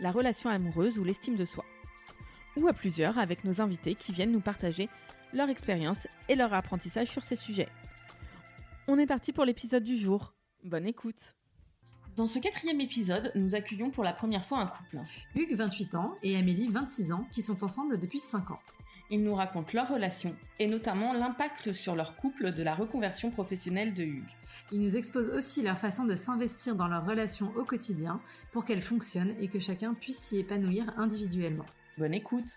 la relation amoureuse ou l'estime de soi. Ou à plusieurs avec nos invités qui viennent nous partager leur expérience et leur apprentissage sur ces sujets. On est parti pour l'épisode du jour. Bonne écoute Dans ce quatrième épisode, nous accueillons pour la première fois un couple. Hugues, 28 ans, et Amélie, 26 ans, qui sont ensemble depuis 5 ans. Ils nous racontent leur relation et notamment l'impact sur leur couple de la reconversion professionnelle de Hugues. Ils nous exposent aussi leur façon de s'investir dans leur relation au quotidien pour qu'elle fonctionne et que chacun puisse s'y épanouir individuellement. Bonne écoute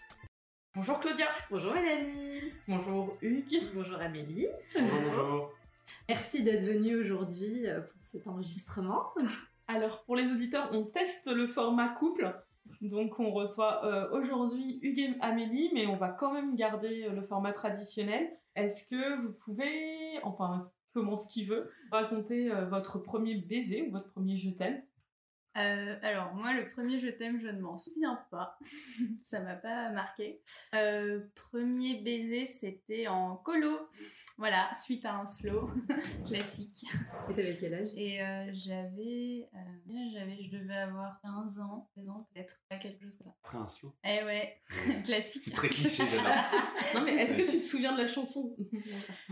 Bonjour Claudia Bonjour Mélanie Bonjour Hugues Bonjour Amélie Bonjour, bonjour. Merci d'être venu aujourd'hui pour cet enregistrement. Alors pour les auditeurs, on teste le format couple. Donc on reçoit euh, aujourd'hui Hugues Amélie, mais on va quand même garder euh, le format traditionnel. Est-ce que vous pouvez, enfin commence qui veut, raconter euh, votre premier baiser ou votre premier je t'aime? Alors moi le premier je t'aime je ne m'en souviens pas, ça m'a pas marqué. Premier baiser c'était en colo, voilà suite à un slow classique. Et t'avais quel âge? Et euh, j'avais, euh, j'avais, je devais avoir 15 ans, 16 ans peut-être, pas quelque chose comme ça. Après un slow. Eh ouais, C'est classique. très cliché, j'adore. Non mais est-ce que tu te souviens de la chanson?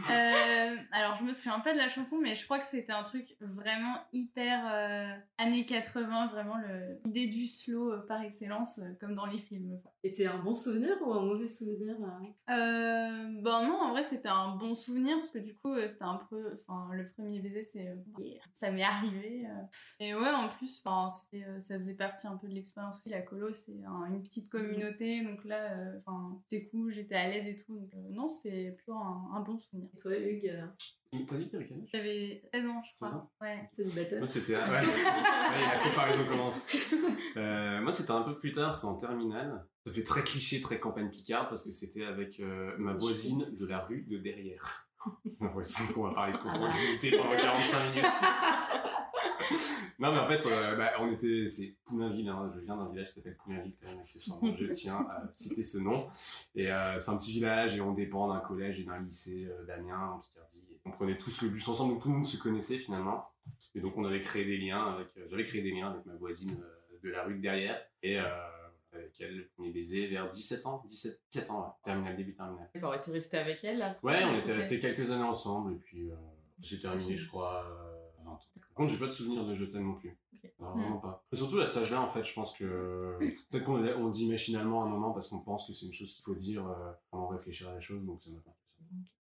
Euh, alors je me souviens pas de la chanson, mais je crois que c'était un truc vraiment hyper euh, années 80, vraiment l'idée du slow euh, par excellence, euh, comme dans les films. quoi. Et c'est un bon souvenir ou un mauvais souvenir euh ben non, en vrai c'était un bon souvenir parce que du coup euh, c'était un peu, enfin le premier baiser c'est, euh, ça m'est arrivé. Et ouais en plus, enfin c'était, ça faisait partie un peu de l'expérience aussi. La colo c'est un- une petite communauté, donc là, euh, enfin c'était cool, j'étais à l'aise et tout. Donc euh, non c'était plutôt un, un bon souvenir. Et toi Hugues, euh, T'as dit que t'avais quel âge? J'avais 16 ans je 16 crois. Ouais. célibataire Moi, c'était. Ouais. Ouais, la comparaison commence. Euh, moi, c'était un peu plus tard, c'était en terminale. Ça fait très cliché, très campagne Picard, parce que c'était avec euh, ma voisine de la rue de derrière. Ma voisine qu'on va parler de consanguinité pendant 45 minutes. non, mais en fait, euh, bah, on était. C'est Poulainville, hein. je viens d'un village qui s'appelle Poulainville, quand même, accessoirement. Je tiens à citer ce nom. Et euh, c'est un petit village et on dépend d'un collège et d'un lycée d'Amiens, en Picardie. On prenait tous le bus ensemble, donc tout le monde se connaissait finalement. Et donc on avait créé des liens avec, j'avais créé des liens avec ma voisine de la rue de derrière et avec elle le premier baiser vers 17 ans, 17, 17 ans, terminal début terminal. D'accord, et t'es resté avec elle Ouais, on était restés quelques années ensemble et puis euh, c'est terminé, je crois, euh, 20 ans. Par contre, j'ai pas de souvenir de je t'aime non plus. Ok. Non, vraiment pas. Et surtout à cet âge-là, en fait, je pense que peut-être qu'on on dit machinalement à un moment parce qu'on pense que c'est une chose qu'il faut dire euh, de réfléchir à la chose, donc ça m'a pas.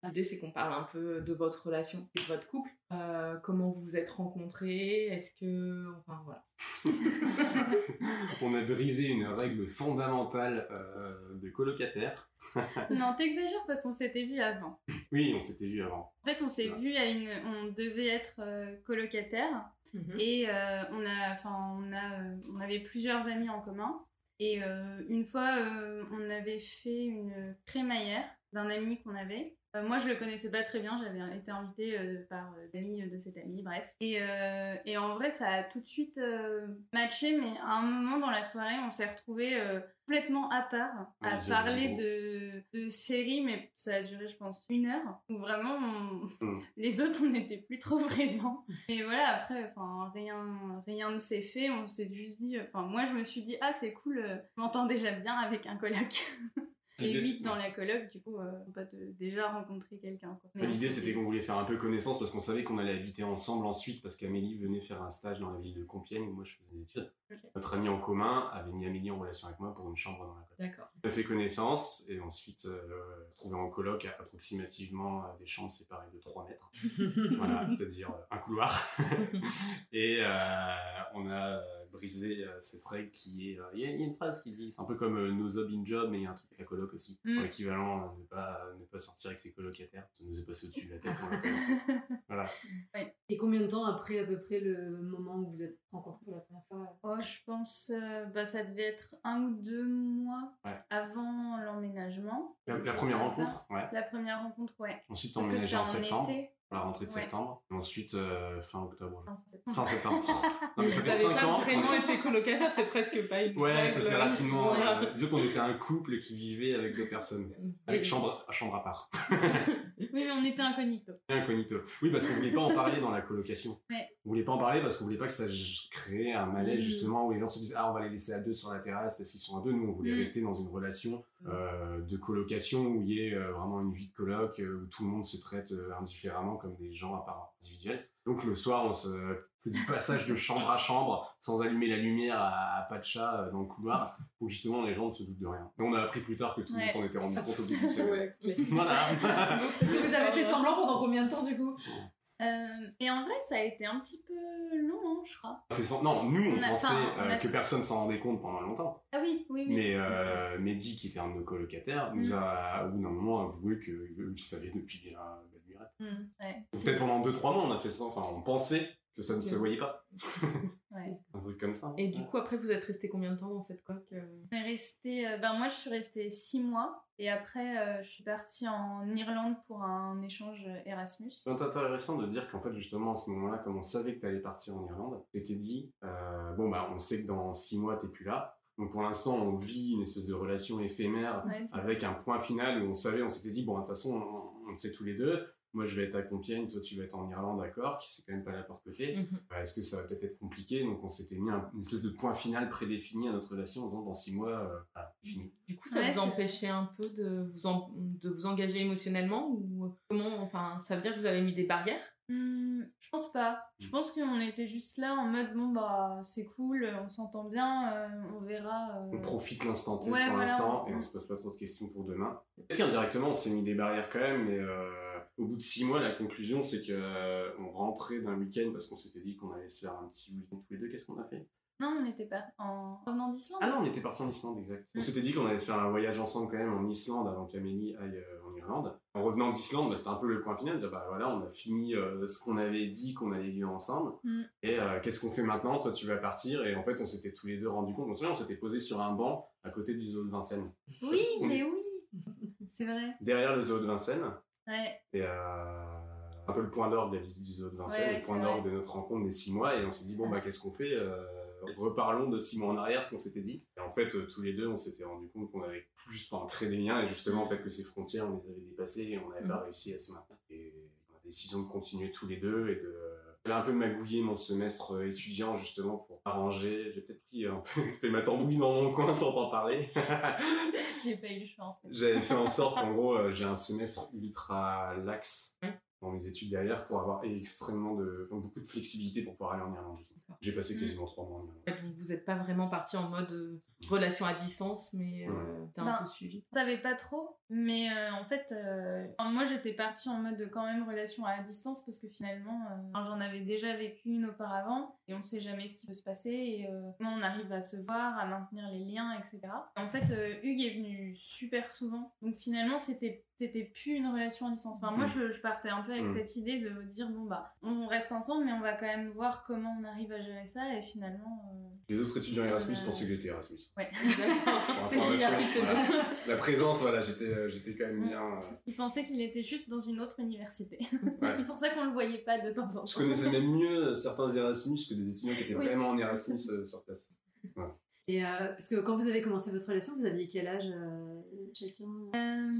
L'idée, c'est qu'on parle un peu de votre relation et de votre couple. Euh, comment vous vous êtes rencontrés? Est-ce que. Enfin, voilà. on a brisé une règle fondamentale euh, de colocataire. non, t'exagères parce qu'on s'était vu avant. Oui, on s'était vu avant. En fait, on s'est vu à une, on devait être euh, colocataire et euh, on a, enfin, on a, euh, on avait plusieurs amis en commun. Et euh, une fois, euh, on avait fait une crémaillère d'un ami qu'on avait. Euh, moi, je le connaissais pas très bien. J'avais été invitée euh, par euh, des amis de cet ami, bref. Et, euh, et en vrai, ça a tout de suite euh, matché. Mais à un moment dans la soirée, on s'est retrouvés euh, complètement à part, à Ouais, parler de, de séries. Mais ça a duré, je pense, une heure. Où vraiment, on- Mm. les autres, on n'était plus trop présents. Et voilà, après, rien, rien ne s'est fait. On s'est juste dit, enfin, moi, je me suis dit, ah, c'est cool, euh, je m'entends déjà bien avec un coloc. 8 c'est- dans la coloc, du coup, euh, on peut te- déjà rencontrer quelqu'un. L'idée, c'était qu'on voulait faire un peu connaissance parce qu'on savait qu'on allait habiter ensemble ensuite parce qu'Amélie venait faire un stage dans la ville de Compiègne où moi je faisais des études. Notre ami en commun avait mis Amélie en relation avec moi pour une chambre dans la coloc. D'accord. On a fait connaissance et ensuite euh, trouvé en coloc à approximativement euh, des chambres séparées de 3 mètres. voilà, c'est-à-dire euh, un couloir. et euh, on a brisé euh, cette règle qui est... euh, Il y, a- il y a une phrase qui dit, c'est un peu comme euh, no job in job, mais il y a un truc avec la coloc aussi. Mm. En équivalent, euh, ne pas, ne pas sortir avec ses colocataires. Ça nous est passé au-dessus de la tête. voilà. Et combien de temps après à peu près le moment où vous êtes rencontrés pour la première fois? Oh, je pense, euh, bah, ça devait être un ou deux mois Ouais. avant l'emménagement. La, première rencontre, ouais. La première rencontre, ouais. Ensuite, on emménageait en en septembre, été. La rentrée de Ouais. septembre. Et ensuite, euh, fin octobre. C'est- Fin septembre. Non, mais ça fait avez 5 pas ans. vraiment été colocataire, c'est presque pas une Ouais, ça s'est rapidement. Euh, disons qu'on était un couple qui vivait avec deux personnes. Avec chambre, chambre à part. Oui, mais on était incognito. Incognito. Oui, parce qu'on voulait pas en parler dans la colocation. Ouais. On voulait pas en parler parce qu'on voulait pas que ça crée un malaise Mm. justement où les gens se disent ah on va les laisser à deux sur la terrasse parce qu'ils sont à deux. Nous on voulait Mm. rester dans une relation euh, de colocation où il y ait euh, vraiment une vie de coloc euh, où tout le monde se traite indifféremment comme des gens à part individuels. Donc le soir on se fait du passage de chambre à chambre sans allumer la lumière à, à pas de chat euh, dans le couloir pour justement les gens ne se doutent de rien. Et on a appris plus tard que tout le monde s'en était rendu compte au bout d'une semaine. Voilà. Est-ce que vous avez fait semblant pendant combien de temps du coup Euh, et en vrai, ça a été un petit peu long, hein, je crois. Non, nous, on, On a- pensait on euh, que personne s'en rendait compte pendant longtemps. Ah oui, oui, oui. Mais euh, Mehdi, qui était un de nos colocataires, nous Mm. a, au bout d'un moment, avoué qu'il savait depuis Hmm, ouais. Peut-être pendant 2-3 mois, on a fait ça. Enfin, on pensait que ça ne se voyait pas. Ouais. Un truc comme ça. Et du coup, après, vous êtes resté combien de temps dans cette coque euh? On est resté, euh, ben moi je suis restée six mois et après euh, je suis partie en Irlande pour un échange Erasmus. C'est intéressant de dire qu'en fait, justement, à ce moment-là, comme on savait que tu allais partir en Irlande, c'était dit, euh, bon, bah, on sait que dans 6 mois, t'es plus là. Donc, pour l'instant, on vit une espèce de relation éphémère Ouais, avec un point final où on savait, on s'était dit, bon, de toute façon, on, on le sait tous les deux. Moi, je vais être à Compiègne, toi, tu vas être en Irlande à Cork, c'est quand même pas la porte côté. Mhm. Bah, Est-ce que ça va peut-être être compliqué? Donc, on s'était mis un- une espèce de point final prédéfini à notre relation en disant, dans 6 mois, euh, voilà, fini. Du coup, ça Ouais, vous empêchait un peu de vous, en- de vous engager émotionnellement ou comment Enfin, ça veut dire que vous avez mis des barrières? Hmm, je pense pas. Je pense qu'on était juste là en mode bon bah c'est cool, on s'entend bien, euh, on verra. euh, On profite l'instant T Ouais, pour voilà. l'instant et on se pose pas trop de questions pour demain. Peut-être qu'indirectement, on s'est mis des barrières quand même, mais euh, au bout de six mois, la conclusion, c'est que euh, on rentrait d'un week-end parce qu'on s'était dit qu'on allait se faire un petit week-end tous les deux. Qu'est-ce qu'on a fait? Non, on n'était pas en revenant d'Islande. Ah non, on était parti en Islande, exact. On Mm. s'était dit qu'on allait se faire un voyage ensemble quand même en Islande avant qu'Amélie aille euh, en Irlande. En revenant d'Islande, bah, c'était un peu le point final. Bah voilà, on a fini euh, ce qu'on avait dit qu'on allait vivre ensemble. Mm. Et qu'est-ce qu'on fait maintenant? Toi, tu vas partir. Et en fait, on s'était tous les deux rendu compte. On se on s'était posé sur un banc à côté du zoo de Vincennes. Oui, mais oui, c'est vrai. derrière le zoo de Vincennes. Ouais. Et euh, un peu le point d'orgue de la visite du zoo de Vincennes, le point d'orgue vrai. de notre rencontre des six mois. Et on s'est dit, bon, bah, qu'est-ce qu'on fait Euh, Reparlons de six mois en arrière, ce qu'on s'était dit. Et en fait, euh, tous les deux, on s'était rendu compte qu'on avait plus enfin, créé des liens. Et justement, peut-être que ces frontières, on les avait dépassées et on n'avait pas réussi à se maintenir. Et on a décision de continuer tous les deux et de. J'ai un peu magouillé mon semestre euh, étudiant justement pour arranger. J'ai peut-être pris un peu, fait ma tambouille dans mon coin sans t'en parler. J'ai pas eu le choix en fait. J'avais fait en sorte qu'en gros, euh, j'ai un semestre ultra lax Ouais. Dans mes études derrière pour avoir extrêmement de, enfin, beaucoup de flexibilité pour pouvoir aller en Irlande. J'ai passé Mm. quasiment trois mois en Irlande. Donc, vous n'êtes pas vraiment parti en mode euh, relation à distance, mais euh, Ouais. t'as un Ben, peu suivi. Je savais pas trop, mais euh, en fait, euh, moi j'étais partie en mode de quand même relation à distance parce que finalement, euh, j'en avais déjà vécu une auparavant et on sait jamais ce qui peut se passer et euh, comment on arrive à se voir, à maintenir les liens, etc. Et en fait, euh, Hugues est venu super souvent, donc finalement c'était c'était plus une relation à distance. Enfin, moi Mm. je, je partais un peu avec Mm. cette idée de dire bon bah on reste ensemble, mais on va quand même voir comment on arrive à gérer ça et finalement. euh, Les autres étudiants Erasmus Euh, pensaient que j'étais Erasmus. Ouais. C'est information, dit, voilà. La présence, voilà, j'étais, euh, j'étais quand même Mm. bien. euh, Il pensait qu'il était juste dans une autre université. Ouais. C'est pour ça qu'on le voyait pas de temps en temps. Je connaissais même mieux certains Erasmus que des étudiants qui étaient Oui. vraiment en Erasmus euh, sur place. Et euh, parce que quand vous avez commencé votre relation, vous aviez quel âge euh, chacun? Euh,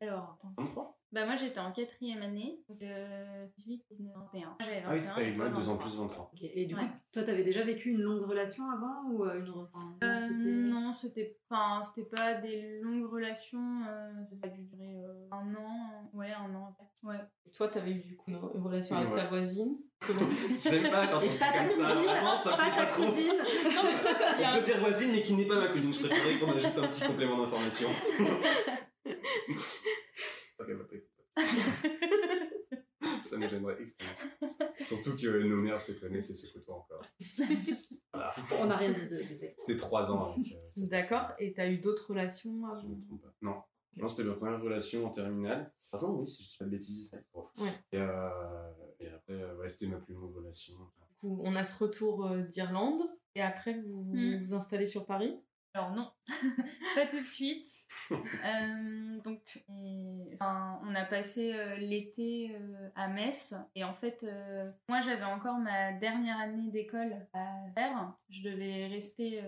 alors, attends. 23 Bah, moi j'étais en quatrième année, donc euh, 18, 19, 21. J'avais 21. Ah oui, t'as eu toi, moi, deux ans 23. plus 23. Ok. Et du coup, Ouais. toi, t'avais déjà vécu une longue relation avant ou euh, une enfin, Euh, non, c'était enfin, c'était pas des longues relations, euh, ça a dû durer euh, un an, ouais, un an après. Ouais. Et Toi, t'avais eu du coup une, relation Ouais. avec ta voisine? J'aime pas quand on pas ta comme ça, cousine, vraiment, ça pas ta pas trop. cousine. On peut dire voisine, mais qui n'est pas ma cousine. Je préférais qu'on ajoute un petit complément d'information. Ça, qu'elle va pas écouter. Ça me gênerait extrêmement. Surtout que nos mères se connaissent et se côtoient encore. Voilà. On n'a rien dit de C'était trois ans avec. euh, D'accord. Et t'as eu d'autres relations je avant ne me trompe pas. Non. Non, c'était ma première relation en terminale. Trois ans, oui, si je dis pas de bêtises. Prof. Ouais. Et, euh, et après, euh, ouais, c'était ma plus longue relation. Du coup, on a ce retour euh, d'Irlande. Et après, vous Mm. vous installez sur Paris? Alors non, pas tout de suite. Euh, donc, et- enfin, on a passé euh, l'été euh, à Metz et en fait, moi j'avais encore ma dernière année d'école à faire. Je devais rester,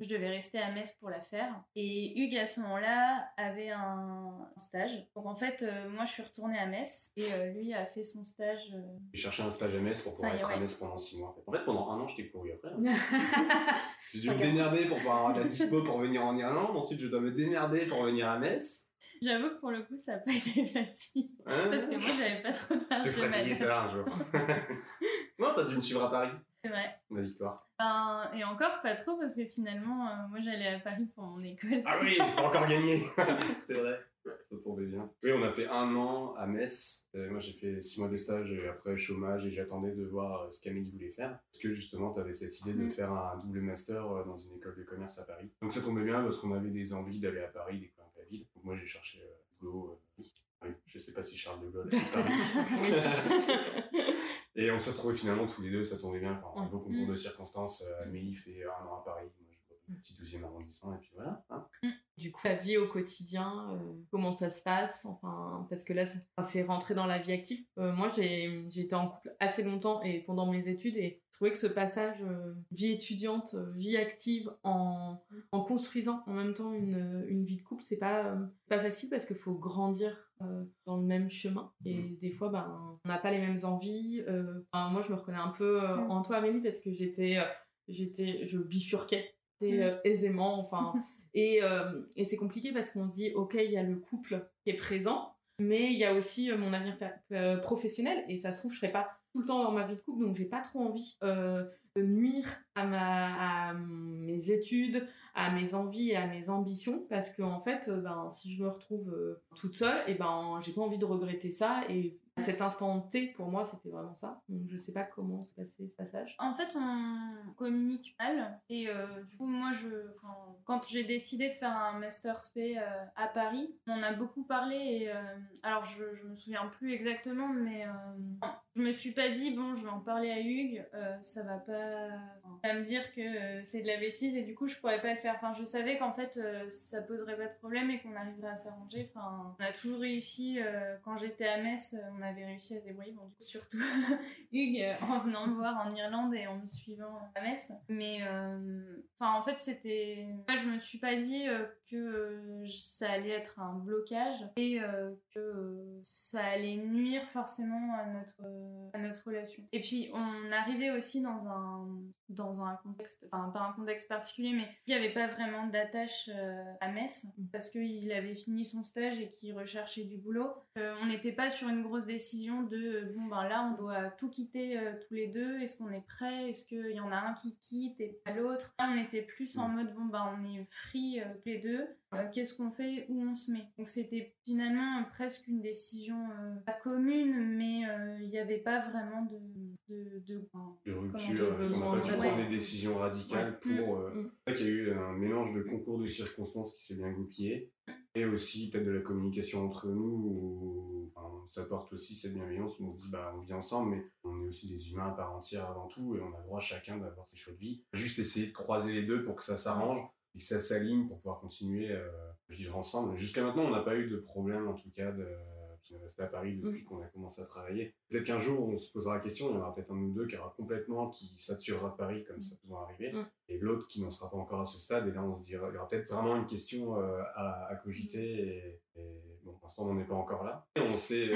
je devais rester à Metz pour la faire. Et Hugues à ce moment-là avait un stage. Donc en fait, moi je suis retournée à Metz et lui a fait son stage. J'ai cherché un stage à Metz pour pouvoir être à. Metz pendant 6 mois. En fait, en fait pendant un an, je t'ai couru après. hein. J'ai dû me démerder pour pouvoir avoir la dispo pour venir en Irlande. Ensuite, je dois me démerder pour venir à Metz. J'avoue que pour le coup, ça n'a pas été facile Hein parce que moi j'avais pas trop de je te marge de ferai payer ça un jour. non, t'as dû me suivre à Paris. C'est vrai. Ma victoire. Ben, et encore pas trop parce que finalement, euh, moi j'allais à Paris pour mon école. Ah oui, t'as encore gagné. C'est vrai. Ça tombait bien. Oui, on a fait un an à Metz. Euh, moi, j'ai fait six mois de stage et après chômage et j'attendais de voir euh, ce qu'Amélie voulait faire. Parce que justement, tu avais cette idée de Mm. faire un double master euh, dans une école de commerce à Paris. Donc ça tombait bien parce qu'on avait des envies d'aller à Paris, découvrir un peu la ville. Donc moi, j'ai cherché euh, boulot. euh, oui. Oui, je sais pas si Charles de Gaulle est à Paris. et on s'est retrouvés finalement tous les deux, ça tombait bien. Enfin, un beau concours Mm. de circonstances. Euh, Amélie fait un an à Paris. Petit 12e arrondissement et puis voilà. hein. Du coup, la vie au quotidien, euh, comment ça se passe Enfin, parce que là, c'est enfin, c'est rentré dans la vie active. Euh, moi, j'ai été en couple assez longtemps et pendant mes études, et je trouvais que ce passage euh, vie étudiante, vie active, en, en construisant en même temps une, une vie de couple, c'est pas euh, pas facile parce qu'il faut grandir euh, dans le même chemin. Et des fois, ben, on n'a pas les mêmes envies. euh, enfin, moi, je me reconnais un peu euh, en toi, Amélie, parce que j'étais, euh, j'étais, je bifurquais c'est, euh, aisément. Enfin. Et, euh, et c'est compliqué parce qu'on se dit, ok, il y a le couple qui est présent, mais il y a aussi euh, mon avenir professionnel. Et ça se trouve, je serai pas tout le temps dans ma vie de couple, donc j'ai pas trop envie euh, de nuire à, ma, à mes études, à mes envies et à mes ambitions, parce que en fait, ben, si je me retrouve euh, toute seule, et ben, j'ai pas envie de regretter ça. Et cet instant T, pour moi, c'était vraiment ça. Donc je sais pas comment s'est passé ce passage. En fait, on communique mal. Et euh, du coup, moi, je, quand, j'ai décidé de faire un Master SP euh, à Paris, on a beaucoup parlé. Et, euh, alors, je, je me souviens plus exactement, mais je me suis pas dit, bon, je vais en parler à Hugues, euh, ça va pas, il va me dire que euh, c'est de la bêtise et du coup, je pourrais pas le faire. Enfin, je savais qu'en fait, euh, ça poserait pas de problème et qu'on arriverait à s'arranger. Enfin, on a toujours réussi. quand j'étais à Metz, on avait réussi à se débrouiller. Bon, du coup, surtout Hugues en venant me voir en Irlande et en me suivant à Metz. Mais enfin, en fait, c'était. Je me suis pas dit que euh, ça allait être un blocage et euh, que euh, ça allait nuire forcément à notre, à notre relation. Et puis, on arrivait aussi dans un, dans un contexte, enfin, pas un contexte particulier, mais il n'y avait pas vraiment d'attache à Metz parce qu'il avait fini son stage et qu'il recherchait du boulot. On n'était pas sur une grosse décision de bon, ben là, on doit tout quitter tous les deux. Est-ce qu'on est prêt? Est-ce qu'il y en a un qui quitte et pas l'autre? Là, on était plus en mode bon, ben on est free tous les deux. Euh, Qu'est-ce qu'on fait Où on se met Donc, c'était finalement euh, presque une décision euh, pas commune, mais euh, il n'y avait pas vraiment de. de, de- enfin, de Comment rupture, dire, on n'a pas dû prendre des décisions radicales Ouais. pour... euh, Mm. Vrai qu'il y a eu un mélange de concours de circonstances qui s'est bien goupillé, et aussi peut-être de la communication entre nous, où enfin, ça porte aussi cette bienveillance, où on se dit, bah, on vit ensemble, mais on est aussi des humains à part entière avant tout, et on a le droit chacun d'avoir ses choix de vie. Juste essayer de croiser les deux pour que ça s'arrange, et que ça s'aligne pour pouvoir continuer euh, à vivre ensemble. Jusqu'à maintenant, on n'a pas eu de problème, en tout cas, de... On est resté à Paris depuis qu'on a commencé à travailler. Peut-être qu'un jour, on se posera la question, il y en aura peut-être un ou deux qui aura complètement, qui saturera Paris comme ça peut arriver Mm. et l'autre qui n'en sera pas encore à ce stade. Et là, on se dira, il y aura peut-être vraiment une question euh, à, à cogiter. Et, bon, pour l'instant, on n'est pas encore là. On sait,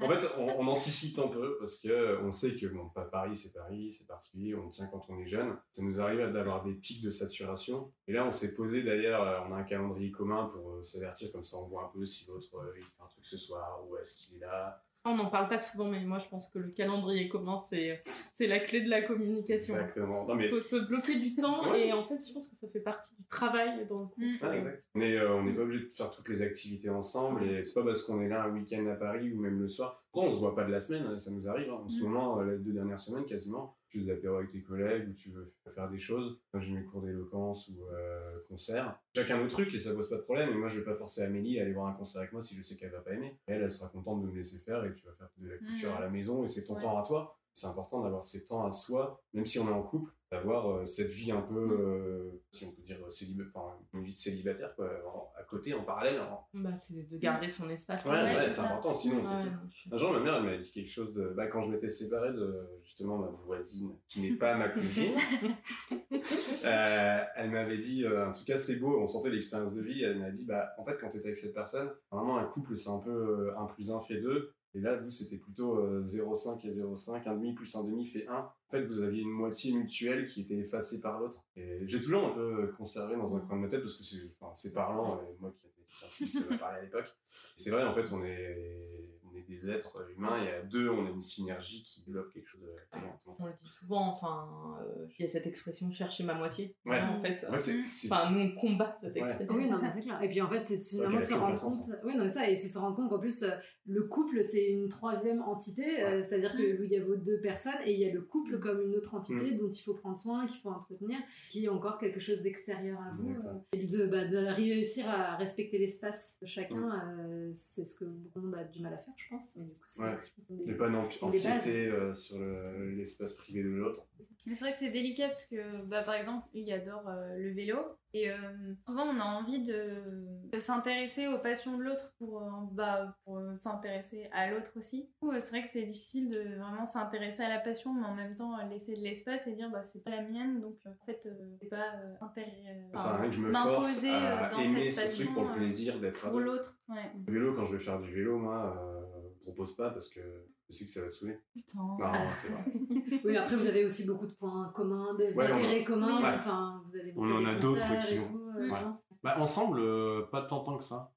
en fait, on, anticipe un peu parce que euh, on sait que bon, Paris, c'est Paris, c'est particulier. On tient quand on est jeune. Ça nous arrive d'avoir des pics de saturation. Et là, on s'est posé d'ailleurs, euh, on a un calendrier commun pour euh, s'avertir comme ça, on voit un peu si l'autre euh, il fait un truc ce soir ou est-ce qu'il est là. On n'en parle pas souvent, mais moi je pense que le calendrier commun, c'est c'est la clé de la communication. Exactement. Non, mais Il faut se bloquer du temps Ouais. et en fait, je pense que ça fait partie du travail dans le couple. Mm. Exact. Est, euh, on n'est pas obligé de faire toutes les activités ensemble et c'est pas parce qu'on est là un week-end à Paris ou même le soir. Pourtant, on se voit pas de la semaine, ça nous arrive. hein. En ce Mm. moment, euh, les deux dernières semaines quasiment, tu l'apéro avec tes collègues ou tu veux faire des choses. Moi, j'ai mes cours d'éloquence ou euh, concerts. Chacun nos trucs et ça pose pas de problème. Et moi, je vais pas forcer Amélie à aller voir un concert avec moi si je sais qu'elle va pas aimer. Elle, elle sera contente de me laisser faire et tu vas faire de la couture Mm. à la maison et c'est ton Ouais. temps à toi. C'est important d'avoir ces temps à soi, même si on est en couple, d'avoir euh, cette vie un peu, Mm. euh, si on peut dire, célibataire, enfin, une vie de célibataire, quoi, en- à côté, en parallèle. en- Bah, c'est de garder son espace. Ouais, Ouais, ouais, c'est c'est important, sinon Ouais, c'est suis- Un jour, ma mère, elle m'avait dit quelque chose de. Bah, quand je m'étais séparé de justement ma voisine, qui n'est pas ma cousine, euh, elle m'avait dit euh, un truc assez beau, on sentait l'expérience de vie. Elle m'a dit bah, en fait, quand tu étais avec cette personne, vraiment, un couple, c'est un peu euh, 1 plus 1 fait 2. Et là, vous, c'était plutôt euh, 0,5 et 0,5, 1,5 plus 1,5 fait 1. En fait, vous aviez une moitié mutuelle qui était effacée par l'autre. Et j'ai toujours un peu conservé dans un coin de ma tête parce que c'est enfin, c'est parlant, et moi qui étais scientifique, ça m'a parlé à l'époque. C'est vrai, en fait, on est, on est des êtres humains et à deux, on a une synergie qui développe quelque chose de On le dit souvent, enfin, euh, il y a cette expression chercher ma moitié. Ouais. En fait, En enfin, nous on combat cette Ouais. expression. Oui, non, mais c'est clair. Et puis en fait, c'est finalement se rendre compte. sens, Oui, non, mais ça, et c'est se rendre compte qu'en plus, euh, le couple, c'est une troisième entité. euh, C'est-à-dire qu'il y a vos deux personnes et il y a le couple comme une autre entité dont il faut prendre soin, qu'il faut entretenir, qui est encore quelque chose d'extérieur à vous. Euh, et de, bah, de réussir à respecter l'espace de chacun, euh, c'est ce que beaucoup de monde a du mal à faire, je pense. Mais du coup, c'est Ouais. je pense, des- ne pas non- empiéter euh, sur le- l'espace privé de l'autre. Mais c'est vrai que c'est délicat parce que, bah, par exemple, lui, il adore euh, le vélo. Et euh, souvent, on a envie de, de s'intéresser aux passions de l'autre pour, euh, bah, pour s'intéresser à l'autre aussi. C'est vrai que c'est difficile de vraiment s'intéresser à la passion, mais en même temps laisser de l'espace et dire bah, c'est pas la mienne, donc en fait, euh, c'est pas euh, intérêt- Ça sert à rien que je me m'imposer, force à aimer ce truc passion, pour le plaisir d'être à pour l'autre. Ouais. Le vélo, quand je vais faire du vélo, moi, euh, propose pas parce que je sais que ça va te saouler. Putain. Non, c'est vrai. Oui, après, vous avez aussi beaucoup de points communs, Ouais, d'intérêts communs. Ouais. Enfin, vous avez On en a d'autres qui ont- tout, euh, Ouais. Bah, ensemble, euh, pas tant tant que ça.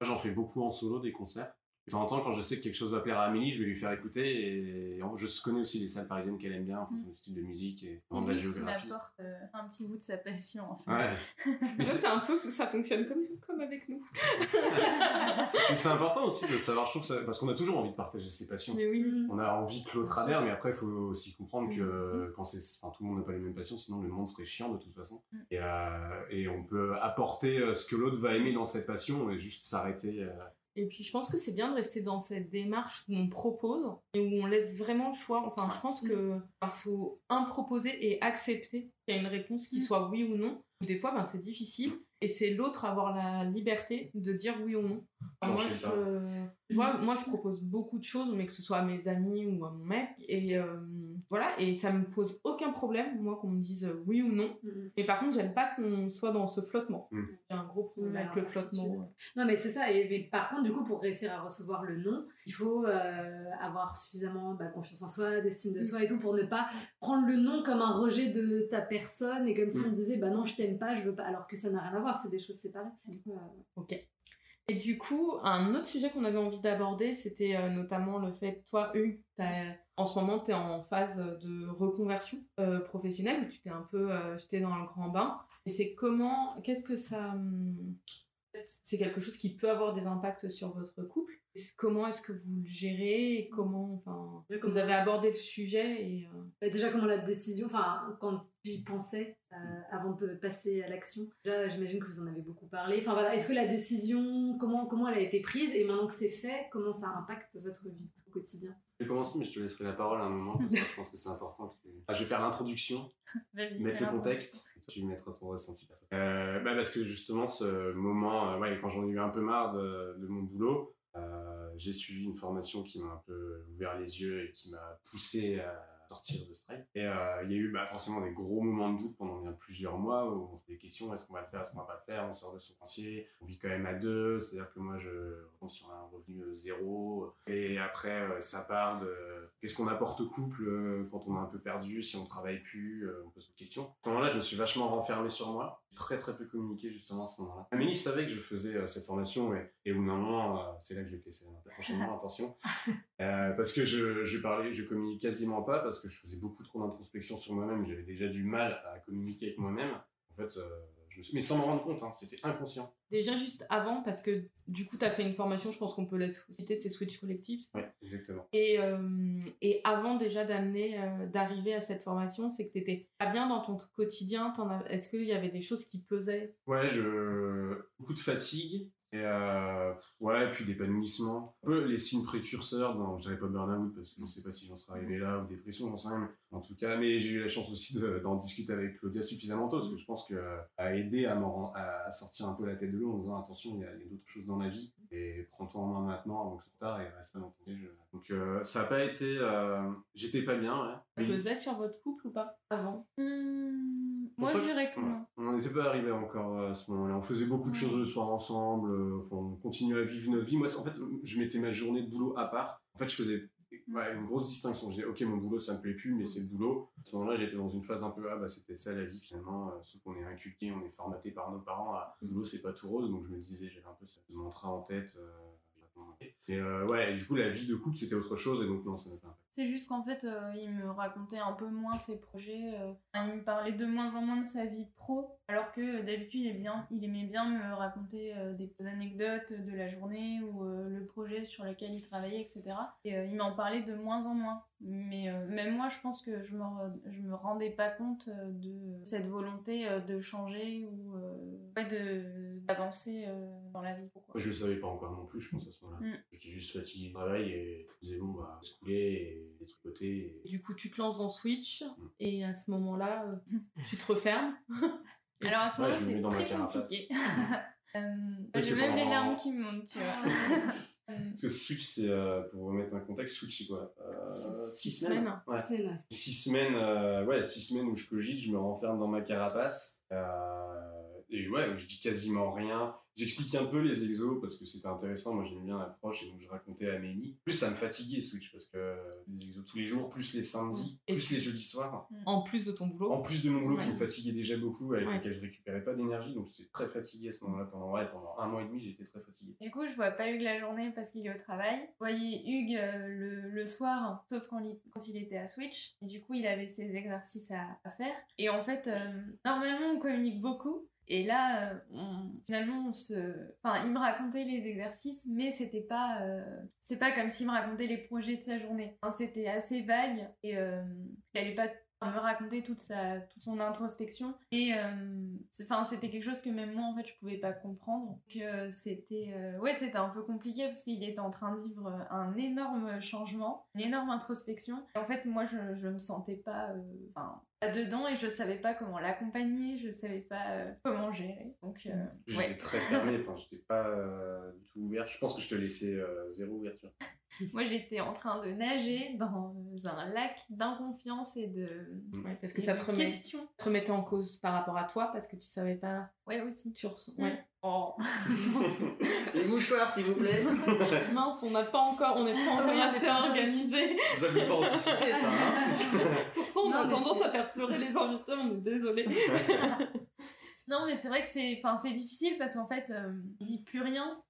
J'en fais beaucoup en solo, des concerts. De temps en temps, quand je sais que quelque chose va plaire à Amélie, je vais lui faire écouter. Et je connais aussi les salles parisiennes qu'elle aime bien en fonction du style de musique et de la géographie. m'apporte euh, un petit bout de sa passion, en fait. Ouais. Mais ça, c'est un peu, ça fonctionne comme, comme avec nous. Mais c'est important aussi de savoir, je trouve, que ça- parce qu'on a toujours envie de partager ses passions. Mais oui. On a envie que l'autre adhère, mais après, il faut aussi comprendre que Mhm. quand c'est, enfin, tout le monde n'a pas les mêmes passions, sinon le monde serait chiant de toute façon. Mm. Et, euh, et on peut apporter euh, ce que l'autre va aimer dans cette passion et juste s'arrêter. euh, Et puis je pense que c'est bien de rester dans cette démarche où on propose et où on laisse vraiment le choix. Enfin, je pense que il faut un proposer et accepter qu'il y a une réponse qui Mm. soit oui ou non. Des fois, ben, c'est difficile et c'est l'autre avoir la liberté de dire oui ou non. Enfin, moi, je, vois, moi, je propose beaucoup de choses, mais que ce soit à mes amis ou à mon mec. Et euh, voilà, et ça me pose aucun problème, moi, qu'on me dise oui ou non. Mm. Mais par contre, j'aime pas qu'on soit dans ce flottement. Mm. J'ai un gros problème avec le flottement. Non, mais c'est ça. Et, mais par contre, du coup, pour réussir à recevoir le non, il faut euh, avoir suffisamment bah, confiance en soi, d'estime de soi et tout, pour ne pas prendre le non comme un rejet de ta personne et comme si Mm. on disait, bah non, je t'aime pas, je veux pas, alors que ça n'a rien à voir, c'est des choses séparées. Du coup, euh, Ok. Et du coup, un autre sujet qu'on avait envie d'aborder, c'était euh, notamment le fait, toi, Hugues, t'as- en ce moment, tu es en phase de reconversion euh, professionnelle, tu t'es un peu euh, jeté dans le grand bain. Et c'est comment, qu'est-ce que ça... hum, C'est quelque chose qui peut avoir des impacts sur votre couple? Comment est-ce que vous le gérez? Et comment, enfin, vous avez abordé le sujet et... euh, déjà, comment la décision, enfin, quand tu y pensais euh, avant de passer à l'action, déjà, j'imagine que vous en avez beaucoup parlé. Enfin, voilà, est-ce que la décision, comment, comment elle a été prise? Et maintenant que c'est fait, comment ça impacte votre vie au quotidien? Je vais commencer, mais je te laisserai la parole à un moment parce que je pense que c'est important. que Ah, je vais faire l'introduction, mettre le contexte. Tu mettras ton ressenti personnel. Euh, bah parce que justement, ce moment, euh, ouais, quand j'en ai eu un peu marre de, de mon boulot, euh, j'ai suivi une formation qui m'a un peu ouvert les yeux et qui m'a poussé à sortir de trail. Et euh, il y a eu bah, forcément des gros moments de doute pendant bien plusieurs mois où on se des questions est-ce qu'on va le faire, est-ce qu'on va pas le faire? On sort de son pensier, on vit quand même à deux, c'est-à-dire que moi je compte sur un revenu euh, zéro. Et après, euh, ça part de qu'est-ce qu'on apporte au couple quand on est un peu perdu, si on travaille plus, on pose des questions. À ce moment-là, je me suis vachement renfermé sur moi. Très très peu communiqué justement à ce moment-là. Amélie savait que je faisais euh, cette formation et, et au bout d'un moment, euh, c'est là que je vais te laisser prochainement, attention. Euh, parce que je, je parlais, je communique quasiment pas parce que je faisais beaucoup trop d'introspection sur moi-même. J'avais déjà du mal à communiquer avec moi-même. En fait, je mais sans m'en rendre compte, hein, c'était inconscient. Déjà juste avant, parce que du coup, tu as fait une formation, je pense qu'on peut la citer, c'est Switch Collective. Ouais, exactement. Et, euh, et avant déjà d'amener, euh, d'arriver à cette formation, c'est que tu étais pas bien dans ton quotidien. as- Est-ce qu'il y avait des choses qui pesaient? Ouais, je... beaucoup de fatigue, Et euh, ouais, puis d'épanouissement. Un peu les signes précurseurs, je dirais pas burn-out parce que je ne sais pas si j'en serais arrivé là, ou dépression, j'en sais rien. Mais en tout cas, mais j'ai eu la chance aussi d'en discuter avec Claudia suffisamment tôt parce que je pense qu'à aider à, à, sortir un peu la tête de l'eau en disant attention, il y a, d'autres choses dans la vie et prends-toi en main maintenant avant que ce soit tard et reste pas dans ton jeu. Donc euh, ça n'a pas été. Euh, j'étais pas bien, ouais. Vous sur votre couple ou pas avant? Hmm, Moi je dirais que non. On n'était pas arrivé encore à ce moment-là. On faisait beaucoup de choses le soir ensemble, euh, on continuait à vivre notre vie. Moi, en fait, je mettais ma journée de boulot à part. En fait, je faisais une grosse distinction. Je disais, ok, mon boulot, ça me plaît plus, mais c'est le boulot. À ce moment-là, j'étais dans une phase un peu, ah bah c'était ça la vie finalement. ce qu'on est inculqué, on est formaté par nos parents. le boulot, c'est pas tout rose. Donc je me disais, j'avais un peu ce mantra en tête. Et euh, ouais, du coup, la vie de couple, c'était autre chose, et donc non, ça n'a pas C'est juste qu'en fait, euh, il me racontait un peu moins ses projets. Euh, il me parlait de moins en moins de sa vie pro, alors que d'habitude, il, il aimait bien me raconter des anecdotes de la journée ou le projet sur lequel il travaillait, etc. Et il m'en parlait de moins en moins. Mais même moi, je pense que je me, je me rendais pas compte de cette volonté de changer ou d'avancer dans la vie. Pourquoi? Je le savais pas encore non plus, je pense, à ce moment-là. Mm. J'étais juste fatigué du travail et je me disais, bon, bah, se couler et trucs côté. Du coup, tu te lances dans Switch mm. et à ce moment-là, euh, tu te refermes. Alors à ce moment-là, c'est très compliqué. euh, J'ai même les larmes qui montent, tu vois. Parce que Switch, c'est, euh, pour remettre un contexte, Switch, c'est quoi? Euh, Six semaines Ouais. Six semaines, euh, ouais, six semaines où je cogite, je me renferme dans ma carapace. Et ouais, je dis quasiment rien. J'explique un peu les exos parce que c'était intéressant. Moi, j'aimais bien l'approche et donc je racontais à Méni. Plus, ça me fatiguait Switch parce que les exos tous les jours, plus les samedis, et plus les jeudis soirs. Mm. En plus de ton boulot. En plus de mon boulot qui me fatiguait déjà beaucoup, avec lequel je récupérais pas d'énergie. Donc, j'étais très fatigué à ce moment-là. Pendant, ouais, pendant un mois et demi, j'étais très fatigué. Du coup, je vois pas Hugues la journée parce qu'il est au travail. Je voyais Hugues euh, le, le, soir, sauf quand il, quand il était à Switch. Et du coup, il avait ses exercices à, à faire. Et en fait, euh, normalement, on communique beaucoup. Et là, euh, finalement, on se... enfin, il me racontait les exercices, mais c'était pas, euh, c'est pas comme s'il me racontait les projets de sa journée. c'était assez vague et euh, il allait pas me raconter toute sa, toute son introspection. Et enfin, c'était quelque chose que même moi, en fait, je pouvais pas comprendre. Que c'était, ouais, c'était un peu compliqué parce qu'il était en train de vivre un énorme changement, une énorme introspection. Et en fait, moi, je, je me sentais pas, dedans et je savais pas comment l'accompagner, je savais pas euh, comment gérer. Donc euh, j'étais très fermé, enfin j'étais pas euh, du tout ouvert. Je pense que je te laissais zéro ouverture. Moi j'étais en train de nager dans un lac d'inconfiance et de ouais, parce que ça te, remet, te remettait en cause par rapport à toi parce que tu savais pas. Ouais aussi. Tu ressens. Ouais. Oh. Les mouchoirs, s'il vous plaît. Mince, on n'a pas encore, on n'est pas encore assez organisé. Vous n'aviez pas anticipé ça. Hein Pourtant, on a tendance à faire pleurer les invités, on est désolé. non, mais c'est vrai que c'est, enfin, c'est difficile parce qu'en fait, euh, on dit plus rien